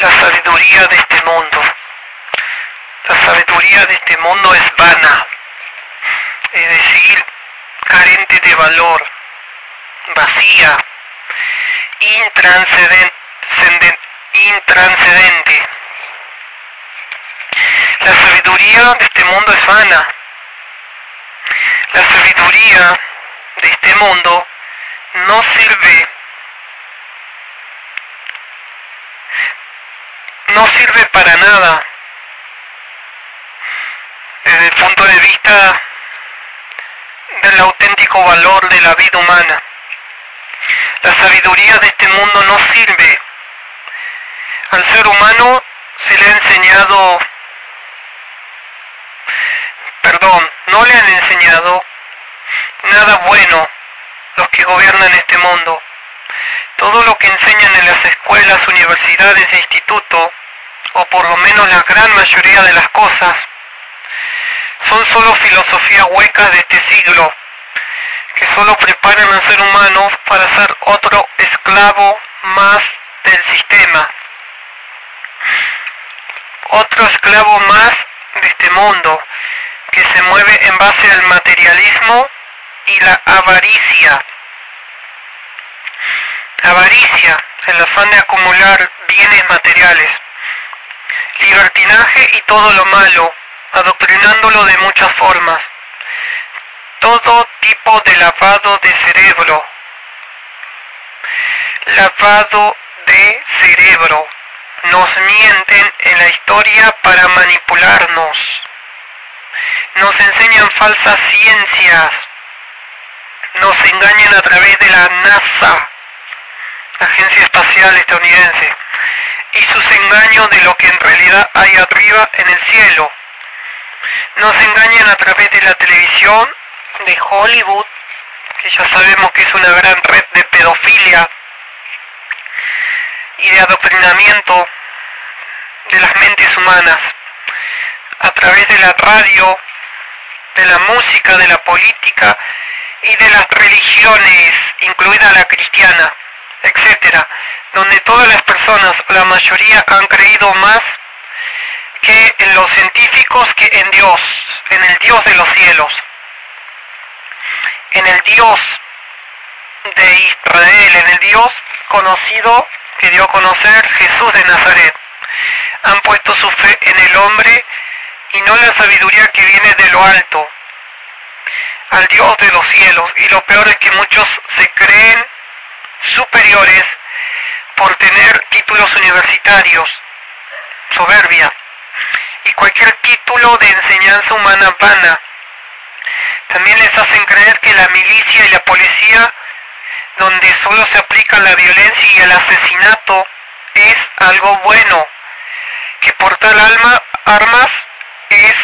la sabiduría de este mundo. La sabiduría de este mundo es vana, es decir, carente de valor, vacía, intranscendente. La sabiduría de este mundo es vana. La sabiduría de este mundo no sirve sirve para nada desde el punto de vista del auténtico valor de la vida humana. La sabiduría de este mundo no sirve. Al ser humano se le ha enseñado, perdón, no le han enseñado nada bueno los que gobiernan este mundo. Todo lo que enseñan en las escuelas, universidades e institutos, o por lo menos la gran mayoría de las cosas, son solo filosofías huecas de este siglo, que solo preparan al ser humano para ser otro esclavo más del sistema, otro esclavo más de este mundo, que se mueve en base al materialismo y la avaricia. Avaricia, el afán de acumular bienes materiales. Libertinaje y todo lo malo, adoctrinándolo de muchas formas. Todo tipo de lavado de cerebro. Lavado de cerebro. Nos mienten en la historia para manipularnos. Nos enseñan falsas ciencias. Nos engañan a través de la NASA, Agencia Espacial Estadounidense, y sus engaños de lo que en realidad hay arriba en el cielo. Nos engañan a través de la televisión, de Hollywood, que ya sabemos que es una gran red de pedofilia y de adoctrinamiento de las mentes humanas, a través de la radio, de la música, de la política y de las religiones, incluida la cristiana, etcétera, donde todas las personas, la mayoría, han creído más que en los científicos que en Dios, en el Dios de los cielos, en el Dios de Israel, en el Dios conocido que dio a conocer Jesús de Nazaret. Han puesto su fe en el hombre y no la sabiduría que viene de lo alto, al Dios de los cielos. Y lo peor es que muchos se creen superiores por tener títulos universitarios, y cualquier título de enseñanza humana vana. También les hacen creer que la milicia y la policía, donde solo se aplica la violencia y el asesinato, es algo bueno, que portar alma, armas es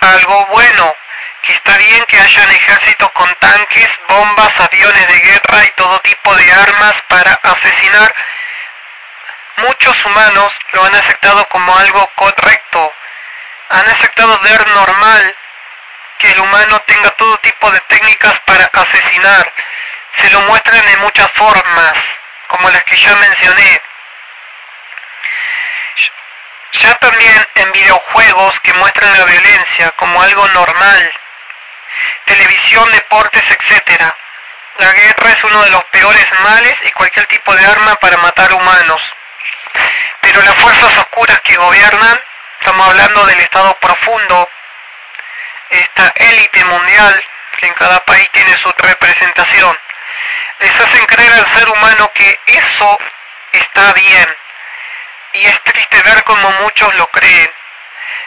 algo bueno, que está bien que hayan ejércitos con tanques, bombas, aviones de guerra y todo tipo de armas para asesinar. Muchos humanos lo han aceptado como algo correcto, han aceptado ver normal que el humano tenga todo tipo de técnicas para asesinar. Se lo muestran en muchas formas, como las que ya mencioné. Ya también en videojuegos que muestran la violencia como algo normal. Televisión, deportes, etc. La guerra es uno de los peores males y cualquier tipo de arma para matar humanos. Pero las fuerzas oscuras que gobiernan Estamos hablando del estado profundo, esta élite mundial que en cada país tiene su representación. Les hacen creer al ser humano que eso está bien. Y es triste ver como muchos lo creen.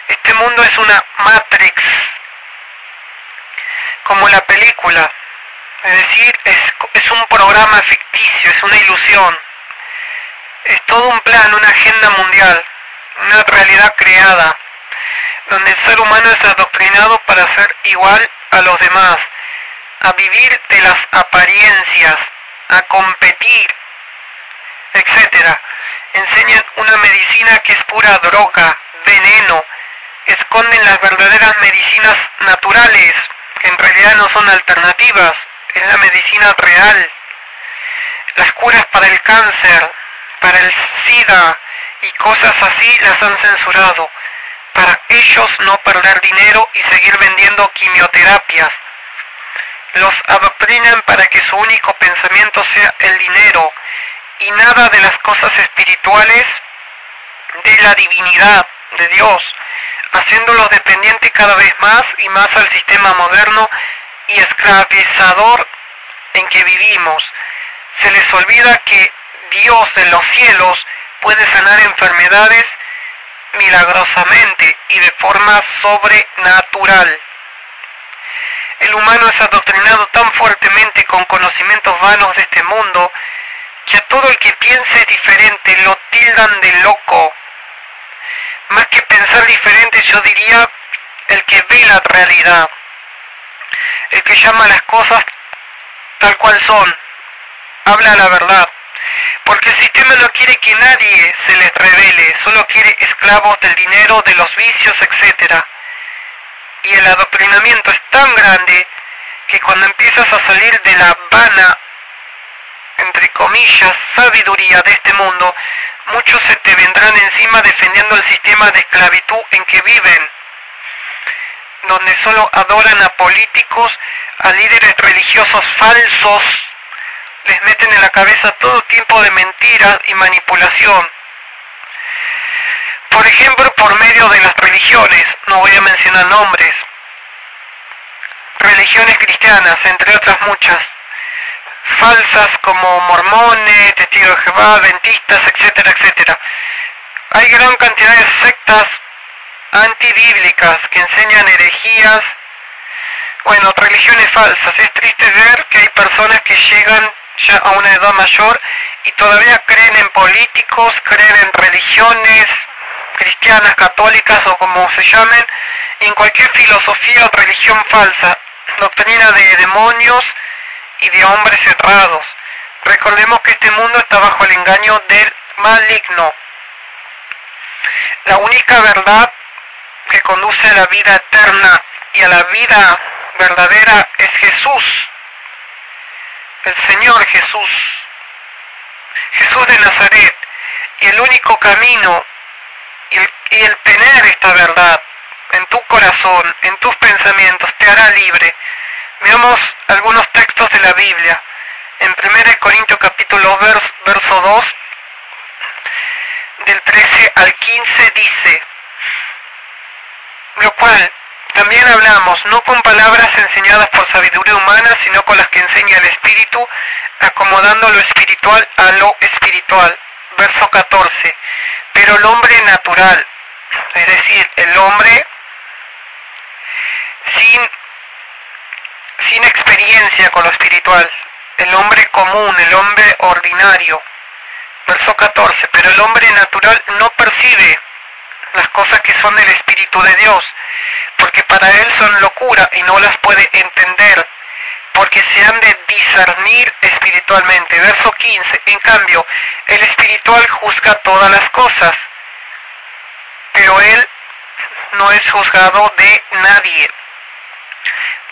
Este mundo es una matrix, como la película. Es decir, es, un programa ficticio, es una ilusión. Es todo un plan, una agenda mundial una realidad creada, donde el ser humano es adoctrinado para ser igual a los demás, a vivir de las apariencias, a competir, etc. Enseñan una medicina que es pura droga, veneno, esconden las verdaderas medicinas naturales, que en realidad no son alternativas, es la medicina real, las curas para el cáncer, para el SIDA, y cosas así las han censurado para ellos no perder dinero y seguir vendiendo quimioterapias. Los adoctrinan para que su único pensamiento sea el dinero y nada de las cosas espirituales de la divinidad de Dios, haciéndolos dependientes cada vez más y más al sistema moderno y esclavizador en que vivimos. Se les olvida que Dios de los cielos puede sanar enfermedades milagrosamente y de forma sobrenatural. El humano es adoctrinado tan fuertemente con conocimientos vanos de este mundo que a todo el que piense diferente lo tildan de loco. Más que pensar diferente yo diría el que ve la realidad, el que llama las cosas tal cual son, habla la verdad. Porque el sistema no quiere que nadie se les revele, solo quiere esclavos del dinero, de los vicios, etc. Y el adoctrinamiento es tan grande que cuando empiezas a salir de la vana, entre comillas, sabiduría de este mundo, muchos se te vendrán encima defendiendo el sistema de esclavitud en que viven, donde solo adoran a políticos, a líderes religiosos falsos, les meten en la cabeza todo tipo de mentiras y manipulación. Por ejemplo, por medio de las religiones, no voy a mencionar nombres, religiones cristianas, entre otras muchas, falsas como mormones, testigos de Jehová, adventistas, etcétera, etcétera. Hay gran cantidad de sectas antibíblicas que enseñan herejías, bueno, religiones falsas. Es triste ver que hay personas que llegan ya a una edad mayor y todavía creen en políticos, creen en religiones cristianas, católicas o como se llamen, en cualquier filosofía o religión falsa, doctrina de demonios y de hombres cerrados. Recordemos que este mundo está bajo el engaño del maligno. La única verdad que conduce a la vida eterna y a la vida verdadera es Jesús el Señor Jesús, Jesús de Nazaret, y el único camino y el, tener esta verdad en tu corazón, en tus pensamientos, te hará libre. Veamos algunos textos de la Biblia. En 1 Corintios capítulo verso 2, del 13 al 15 dice, lo cual también hablamos, no con palabras enseñadas por sabiduría humana, sino con las que enseña el Espíritu, acomodando lo espiritual a lo espiritual. Verso 14. Pero el hombre natural, es decir, el hombre sin, sin experiencia con lo espiritual, el hombre común, el hombre ordinario. Verso 14. Pero el hombre natural no percibe las cosas que son del Espíritu de Dios, porque para él son locura y no las puede entender, porque se han de discernir espiritualmente. Verso 15. En cambio, el espiritual juzga todas las cosas, pero él no es juzgado de nadie.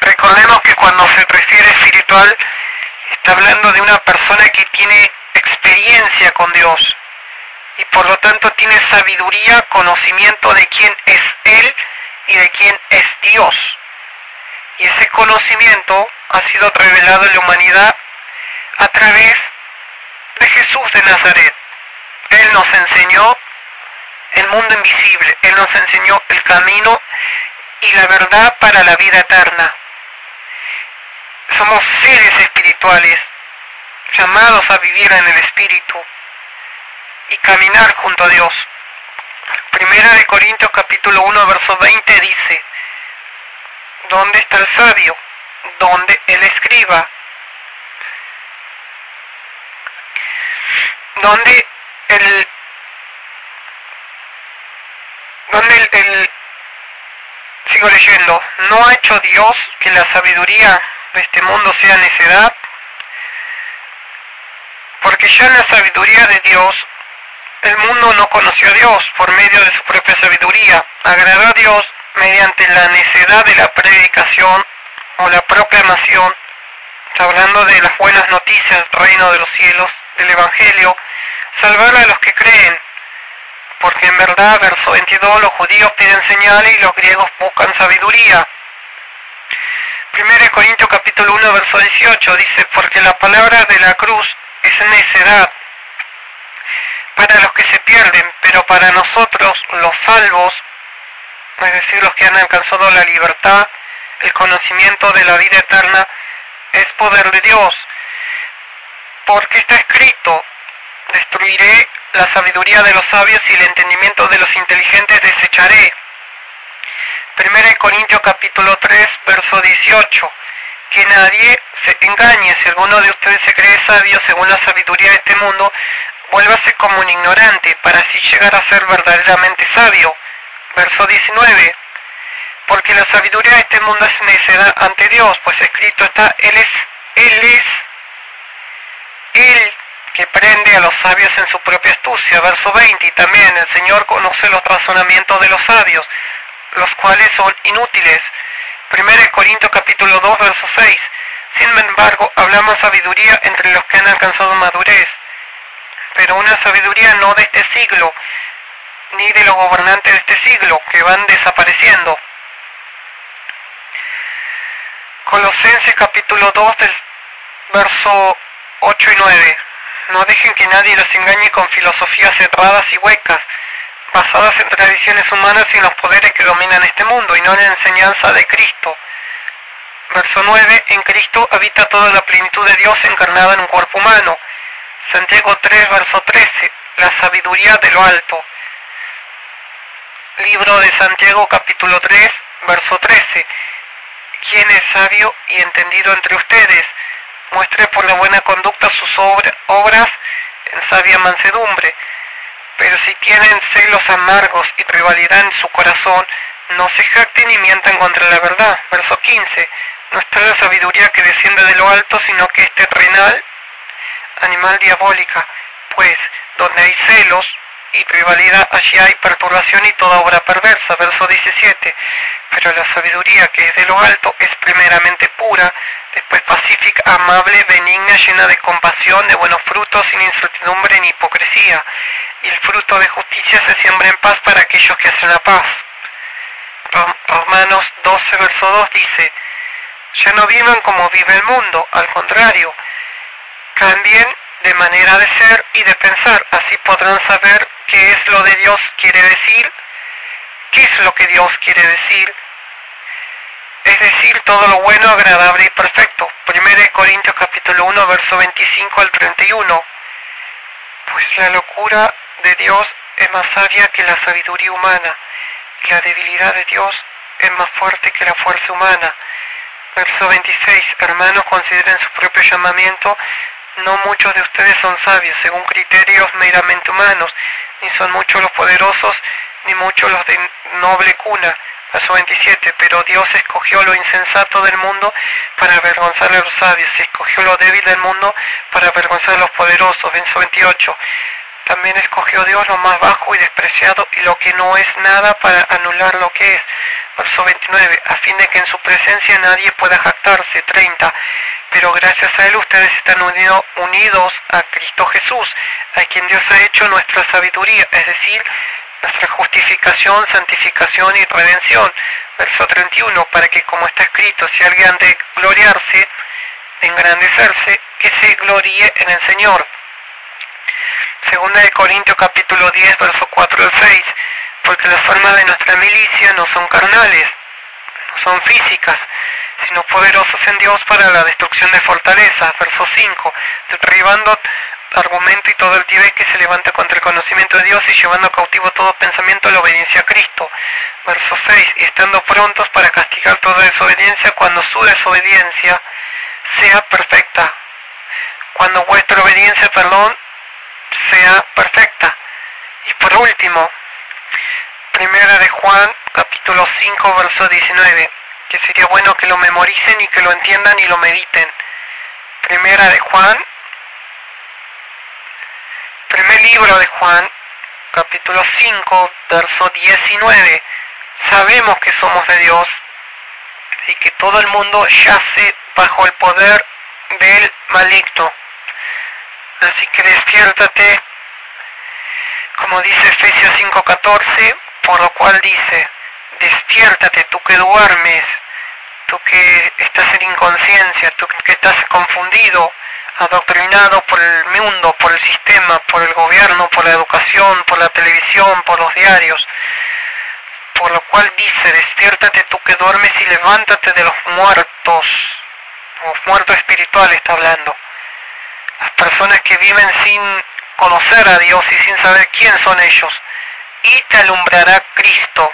Recordemos que cuando se refiere espiritual, está hablando de una persona que tiene experiencia con Dios y por lo tanto tiene sabiduría, conocimiento de quién es y de quién es Dios. Y ese conocimiento ha sido revelado en la humanidad a través de Jesús de Nazaret. Él nos enseñó el mundo invisible, Él nos enseñó el camino y la verdad para la vida eterna. Somos seres espirituales, llamados a vivir en el Espíritu y caminar junto a Dios. Primera de Corintios capítulo 1 verso 20 dice, ¿dónde está el sabio? ¿Dónde el escriba? ¿Dónde el donde el, el, sigo leyendo, no ha hecho Dios que la sabiduría de este mundo sea necedad, porque ya la sabiduría de Dios el mundo no conoció a Dios por medio de su propia sabiduría, agradó a Dios mediante la necedad de la predicación o la proclamación, hablando de las buenas noticias del reino de los cielos, del Evangelio, salvar a los que creen, verdad, verso 22, los judíos piden señales y los griegos buscan sabiduría. 1 Corintios capítulo 1, verso 18 dice, porque la palabra de la cruz es necedad para los que se pierden, pero para nosotros los salvos, es decir, los que han alcanzado la libertad, el conocimiento de la vida eterna, es poder de Dios. Porque está escrito, destruiré la sabiduría de los sabios y el entendimiento de los inteligentes desecharé. 1 Corintios capítulo 3, verso 18. Que nadie se engañe, si alguno de ustedes se cree sabio según la sabiduría de este mundo, vuélvase como un ignorante, para así llegar a ser verdaderamente sabio. Verso 19. Porque la sabiduría de este mundo es necedad ante Dios, pues escrito está, Él es, Él es, Él que prende a los sabios en su propia astucia. Verso 20. Y también el Señor conoce los razonamientos de los sabios, los cuales son inútiles. 1 Corintios capítulo 2, verso 6. Sin embargo, hablamos sabiduría entre los que han alcanzado madurez pero una sabiduría no de este siglo, ni de los gobernantes de este siglo, que van desapareciendo. Colosenses capítulo 2 del verso 8 y 9. No dejen que nadie los engañe con filosofías cerradas y huecas, basadas en tradiciones humanas y en los poderes que dominan este mundo, y no en la enseñanza de Cristo. Verso 9. En Cristo habita toda la plenitud de Dios encarnada en un cuerpo humano Santiago 3, verso 13, la sabiduría de lo alto. Libro de Santiago capítulo 3, verso 13. ¿Quién es sabio y entendido entre ustedes? Muestre por la buena conducta sus obras en sabia mansedumbre. Pero si tienen celos amargos y rivalidad en su corazón, no se jacten ni mientan contra la verdad. Verso 15. No está la sabiduría que desciende de lo alto, sino que es terrenal, animal diabólica, pues donde hay celos y rivalidad, allí hay perturbación y toda obra perversa. Verso 17. Pero la sabiduría que es de lo alto es primeramente pura, después pacífica, amable, benigna, llena de compasión, de buenos frutos, sin incertidumbre ni hipocresía. Y el fruto de justicia se siembra en paz para aquellos que hacen la paz. Romanos 12, verso 2 dice, ya no vivan como vive el mundo, al contrario, Cambien de manera de ser y de pensar, así podrán saber qué es lo de Dios quiere decir, qué es lo que Dios quiere decir, es decir, todo lo bueno, agradable y perfecto. 1 Corintios capítulo 1, verso 25 al 31. Pues la locura de Dios es más sabia que la sabiduría humana, y la debilidad de Dios es más fuerte que la fuerza humana. Verso 26. Hermanos, consideren su propio llamamiento no muchos de ustedes son sabios según criterios meramente humanos, ni son muchos los poderosos, ni muchos los de noble cuna. Verso 27. Pero Dios escogió lo insensato del mundo para avergonzar a los sabios, y escogió lo débil del mundo para avergonzar a los poderosos. Verso 28. También escogió Dios lo más bajo y despreciado y lo que no es nada para anular lo que es. Verso 29. A fin de que en su presencia nadie pueda jactarse. 30 pero gracias a Él ustedes están unidos a Cristo Jesús, a quien Dios ha hecho nuestra sabiduría, es decir, nuestra justificación, santificación y redención. Verso 31, para que como está escrito, si alguien de gloriarse, de engrandecerse, que se gloríe en el Señor. Segunda de Corintios capítulo 10, verso 4 al 6, porque las formas de nuestra milicia no son carnales, no son físicas, sino poderosos en Dios para la destrucción de fortalezas. Verso 5, derribando argumento y todo el tibet que se levanta contra el conocimiento de Dios y llevando cautivo todo pensamiento a la obediencia a Cristo. Verso 6, y estando prontos para castigar toda desobediencia cuando su desobediencia sea perfecta. Cuando vuestra obediencia, perdón, sea perfecta. Y por último, primera de Juan, capítulo 5, verso 19 que sería bueno que lo memoricen y que lo entiendan y lo mediten. Primera de Juan, primer libro de Juan, capítulo 5, verso 19. Sabemos que somos de Dios y que todo el mundo yace bajo el poder del maligno. Así que despiértate, Como dice Efesios 5:14, por lo cual dice, despiértate tú que duermes, tú que estás en inconsciencia, tú que estás confundido, adoctrinado por el mundo, por el sistema, por el gobierno, por la educación, por la televisión, por los diarios. Por lo cual dice, despiértate tú que duermes y levántate de los muertos. Los muertos espirituales está hablando. Las personas que viven sin conocer a Dios y sin saber quién son ellos. Y te alumbrará Cristo